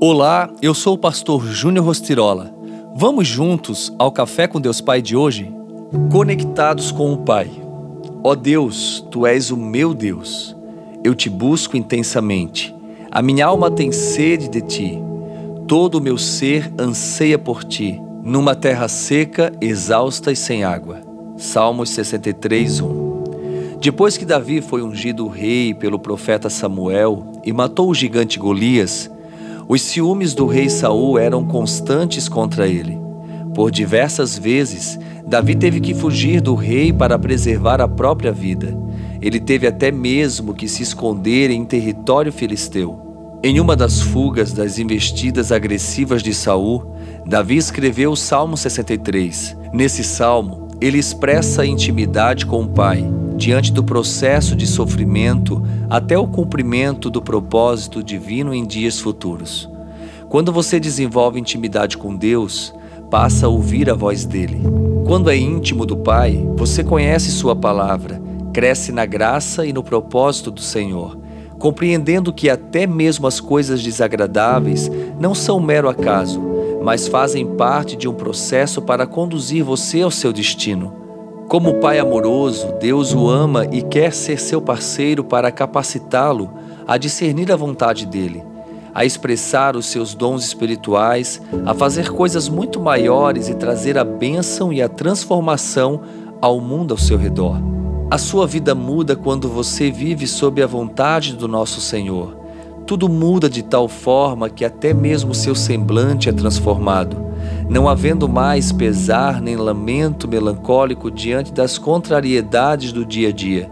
Olá, eu sou o pastor Júnior Rostirola. Vamos juntos ao Café com Deus Pai de hoje? Conectados com o Pai. Ó oh Deus, tu és o meu Deus. Eu te busco intensamente. A minha alma tem sede de ti. Todo o meu ser anseia por ti, numa terra seca, exausta e sem água. Salmos 63, 1. Depois que Davi foi ungido rei pelo profeta Samuel e matou o gigante Golias, os ciúmes do rei Saul eram constantes contra ele. Por diversas vezes, Davi teve que fugir do rei para preservar a própria vida. Ele teve até mesmo que se esconder em território filisteu. Em uma das fugas das investidas agressivas de Saul, Davi escreveu o Salmo 63. Nesse salmo, ele expressa a intimidade com o pai diante do processo de sofrimento até o cumprimento do propósito divino em dias futuros. Quando você desenvolve intimidade com Deus, passa a ouvir a voz dele. Quando é íntimo do Pai, você conhece Sua palavra, cresce na graça e no propósito do Senhor, compreendendo que até mesmo as coisas desagradáveis não são mero acaso, mas fazem parte de um processo para conduzir você ao seu destino. Como Pai amoroso, Deus o ama e quer ser seu parceiro para capacitá-lo a discernir a vontade dele, a expressar os seus dons espirituais, a fazer coisas muito maiores e trazer a bênção e a transformação ao mundo ao seu redor. A sua vida muda quando você vive sob a vontade do nosso Senhor. Tudo muda de tal forma que até mesmo seu semblante é transformado não havendo mais pesar nem lamento melancólico diante das contrariedades do dia a dia.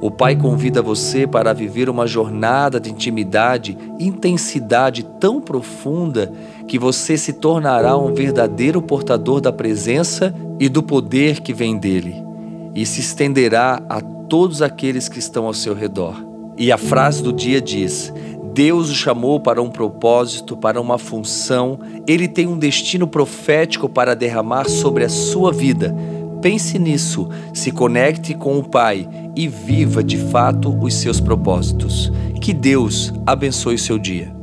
O Pai convida você para viver uma jornada de intimidade, intensidade tão profunda que você se tornará um verdadeiro portador da presença e do poder que vem dele, e se estenderá a todos aqueles que estão ao seu redor. E a frase do dia diz: Deus o chamou para um propósito, para uma função, ele tem um destino profético para derramar sobre a sua vida. Pense nisso, se conecte com o Pai e viva de fato os seus propósitos. Que Deus abençoe o seu dia.